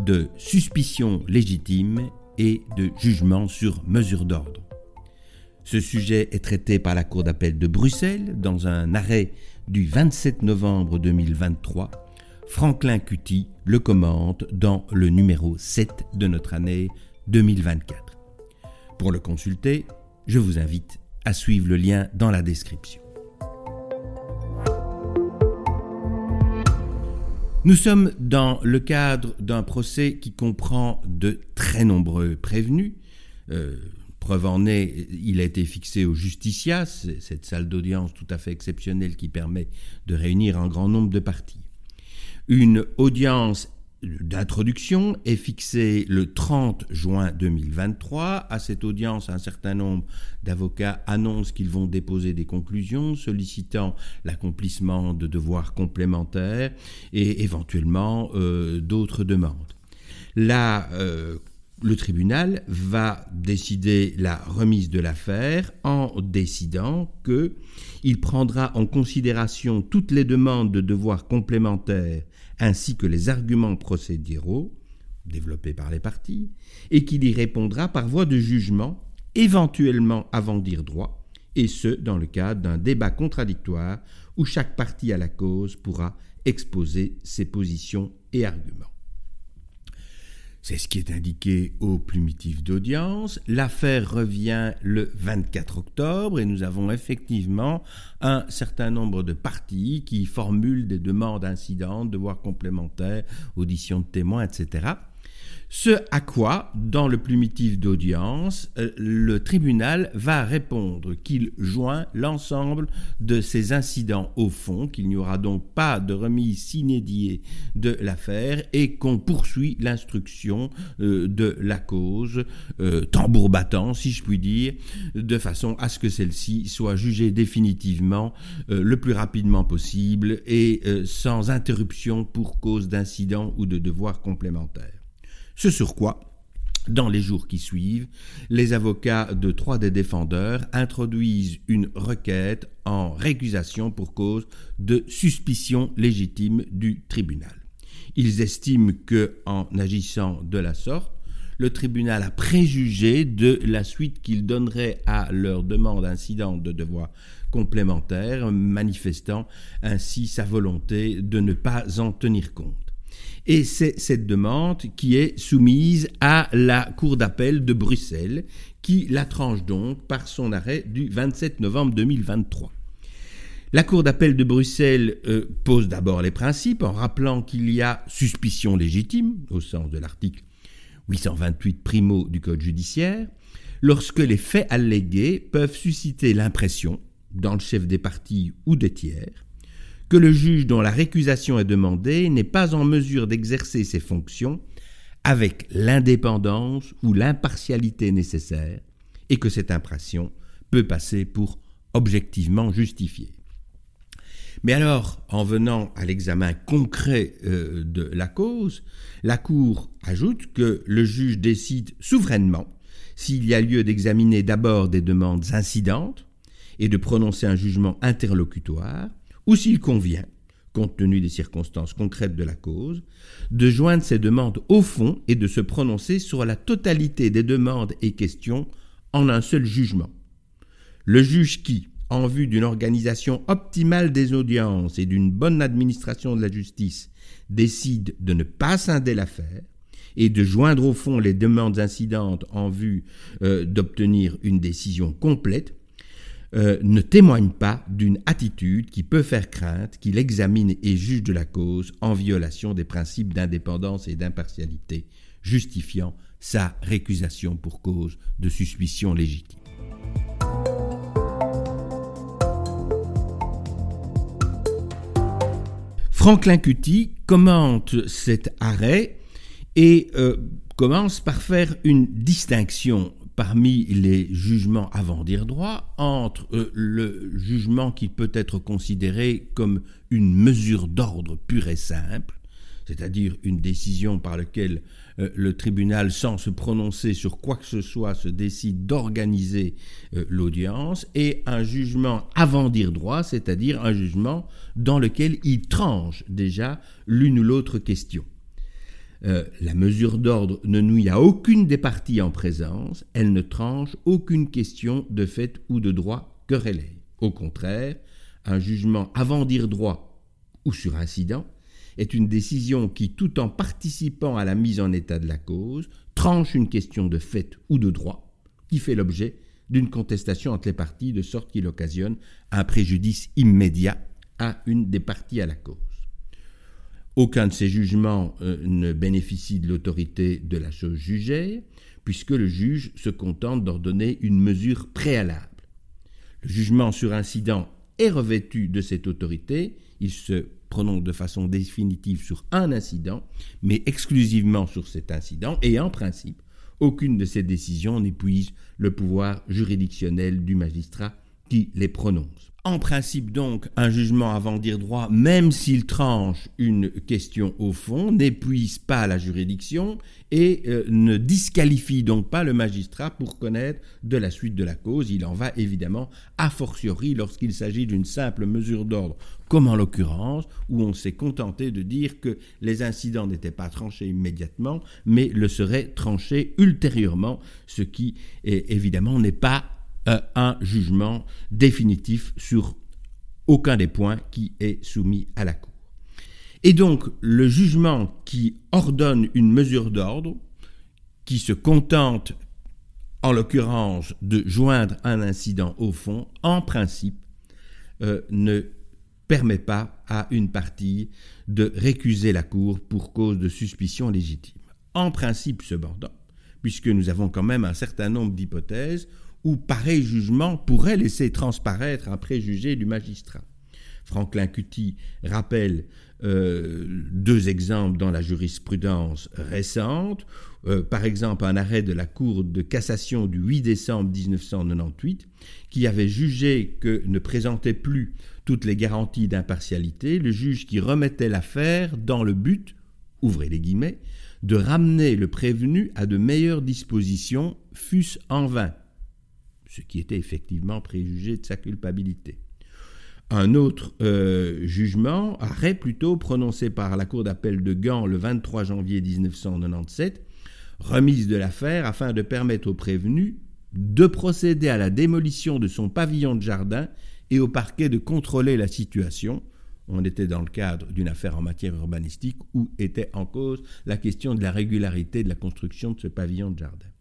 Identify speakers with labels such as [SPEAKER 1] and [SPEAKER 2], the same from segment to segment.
[SPEAKER 1] de suspicion légitime et de jugement sur mesure d'ordre. Ce sujet est traité par la Cour d'appel de Bruxelles dans un arrêt du 27 novembre 2023. Franklin Cutty le commente dans le numéro 7 de notre année 2024. Pour le consulter, je vous invite à suivre le lien dans la description. Nous sommes dans le cadre d'un procès qui comprend de très nombreux prévenus. Euh, preuve en est, il a été fixé au Justicia, cette salle d'audience tout à fait exceptionnelle qui permet de réunir un grand nombre de parties. Une audience d'introduction est fixée le 30 juin 2023. À cette audience, un certain nombre d'avocats annoncent qu'ils vont déposer des conclusions sollicitant l'accomplissement de devoirs complémentaires et éventuellement euh, d'autres demandes. Là, euh, le tribunal va décider la remise de l'affaire en décidant que il prendra en considération toutes les demandes de devoirs complémentaires ainsi que les arguments procéduraux développés par les parties, et qu'il y répondra par voie de jugement, éventuellement avant dire droit, et ce dans le cadre d'un débat contradictoire où chaque partie à la cause pourra exposer ses positions et arguments. C'est ce qui est indiqué au plumitif d'audience. L'affaire revient le 24 octobre et nous avons effectivement un certain nombre de parties qui formulent des demandes incidentes, devoirs complémentaires, auditions de témoins, etc. Ce à quoi, dans le plumitif d'audience, euh, le tribunal va répondre qu'il joint l'ensemble de ces incidents au fond, qu'il n'y aura donc pas de remise inédiée de l'affaire et qu'on poursuit l'instruction euh, de la cause, euh, tambour battant si je puis dire, de façon à ce que celle-ci soit jugée définitivement le plus rapidement possible et sans interruption pour cause d'incident ou de devoir complémentaire. Ce sur quoi, dans les jours qui suivent, les avocats de trois des défendeurs introduisent une requête en récusation pour cause de suspicion légitime du tribunal. Ils estiment que, en agissant de la sorte, le tribunal a préjugé de la suite qu'il donnerait à leur demande incidente de devoir complémentaire, manifestant ainsi sa volonté de ne pas en tenir compte. Et c'est cette demande qui est soumise à la Cour d'appel de Bruxelles, qui la tranche donc par son arrêt du 27 novembre 2023. La Cour d'appel de Bruxelles euh, pose d'abord les principes en rappelant qu'il y a suspicion légitime, au sens de l'article 828 primo du Code judiciaire, lorsque les faits allégués peuvent susciter l'impression, dans le chef des parties ou des tiers, que le juge dont la récusation est demandée n'est pas en mesure d'exercer ses fonctions avec l'indépendance ou l'impartialité nécessaire et que cette impression peut passer pour objectivement justifiée. Mais alors, en venant à l'examen concret euh, de la cause, la Cour ajoute que le juge décide souverainement s'il y a lieu d'examiner d'abord des demandes incidentes et de prononcer un jugement interlocutoire, ou s'il convient, compte tenu des circonstances concrètes de la cause, de joindre ces demandes au fond et de se prononcer sur la totalité des demandes et questions en un seul jugement. Le juge qui, en vue d'une organisation optimale des audiences et d'une bonne administration de la justice, décide de ne pas scinder l'affaire et de joindre au fond les demandes incidentes en vue euh, d'obtenir une décision complète, euh, ne témoigne pas d'une attitude qui peut faire crainte qu'il examine et juge de la cause en violation des principes d'indépendance et d'impartialité, justifiant sa récusation pour cause de suspicion légitime. Franklin Cutty commente cet arrêt et euh, commence par faire une distinction parmi les jugements avant dire droit entre euh, le jugement qui peut être considéré comme une mesure d'ordre pure et simple, c'est-à-dire une décision par laquelle euh, le tribunal, sans se prononcer sur quoi que ce soit, se décide d'organiser euh, l'audience, et un jugement avant dire droit, c'est-à-dire un jugement dans lequel il tranche déjà l'une ou l'autre question. Euh, la mesure d'ordre ne nuit à aucune des parties en présence, elle ne tranche aucune question de fait ou de droit querellée. Au contraire, un jugement avant dire droit ou sur incident est une décision qui, tout en participant à la mise en état de la cause, tranche une question de fait ou de droit qui fait l'objet d'une contestation entre les parties de sorte qu'il occasionne un préjudice immédiat à une des parties à la cause. Aucun de ces jugements euh, ne bénéficie de l'autorité de la chose jugée, puisque le juge se contente d'ordonner une mesure préalable. Le jugement sur incident est revêtu de cette autorité, il se prononce de façon définitive sur un incident, mais exclusivement sur cet incident, et en principe, aucune de ces décisions n'épuise le pouvoir juridictionnel du magistrat qui les prononce. En principe donc, un jugement avant dire droit, même s'il tranche une question au fond, n'épuise pas la juridiction et euh, ne disqualifie donc pas le magistrat pour connaître de la suite de la cause. Il en va évidemment a fortiori lorsqu'il s'agit d'une simple mesure d'ordre, comme en l'occurrence, où on s'est contenté de dire que les incidents n'étaient pas tranchés immédiatement, mais le seraient tranchés ultérieurement, ce qui évidemment n'est pas un jugement définitif sur aucun des points qui est soumis à la Cour. Et donc le jugement qui ordonne une mesure d'ordre, qui se contente en l'occurrence de joindre un incident au fond, en principe, euh, ne permet pas à une partie de récuser la Cour pour cause de suspicion légitime. En principe, cependant, puisque nous avons quand même un certain nombre d'hypothèses où pareil jugement pourrait laisser transparaître un préjugé du magistrat. Franklin Cutty rappelle euh, deux exemples dans la jurisprudence récente. Euh, par exemple, un arrêt de la Cour de cassation du 8 décembre 1998 qui avait jugé que ne présentait plus toutes les garanties d'impartialité le juge qui remettait l'affaire dans le but, ouvrez les guillemets, de ramener le prévenu à de meilleures dispositions, fût-ce en vain ce qui était effectivement préjugé de sa culpabilité. Un autre euh, jugement, arrêt plutôt, prononcé par la Cour d'appel de Gand le 23 janvier 1997, remise de l'affaire afin de permettre au prévenu de procéder à la démolition de son pavillon de jardin et au parquet de contrôler la situation. On était dans le cadre d'une affaire en matière urbanistique où était en cause la question de la régularité de la construction de ce pavillon de jardin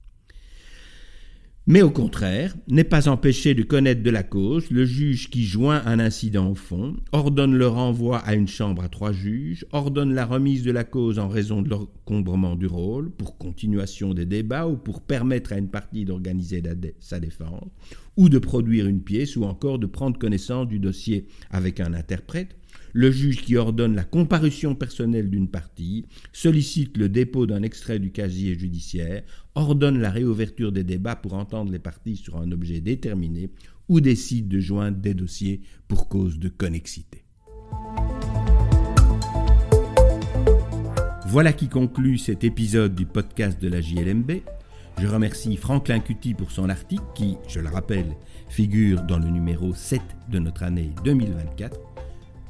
[SPEAKER 1] mais au contraire, n'est pas empêché de connaître de la cause, le juge qui joint un incident au fond, ordonne le renvoi à une chambre à trois juges, ordonne la remise de la cause en raison de l'encombrement du rôle, pour continuation des débats ou pour permettre à une partie d'organiser sa défense, ou de produire une pièce, ou encore de prendre connaissance du dossier avec un interprète, le juge qui ordonne la comparution personnelle d'une partie, sollicite le dépôt d'un extrait du casier judiciaire, ordonne la réouverture des débats pour entendre les parties sur un objet déterminé ou décide de joindre des dossiers pour cause de connexité. Voilà qui conclut cet épisode du podcast de la JLMB. Je remercie Franklin Cutty pour son article qui, je le rappelle, figure dans le numéro 7 de notre année 2024.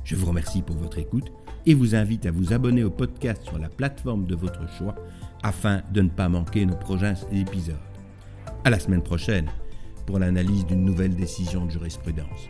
[SPEAKER 1] Je vous remercie pour votre écoute et vous invite à vous abonner au podcast sur la plateforme de votre choix afin de ne pas manquer nos prochains épisodes. À la semaine prochaine pour l'analyse d'une nouvelle décision de jurisprudence.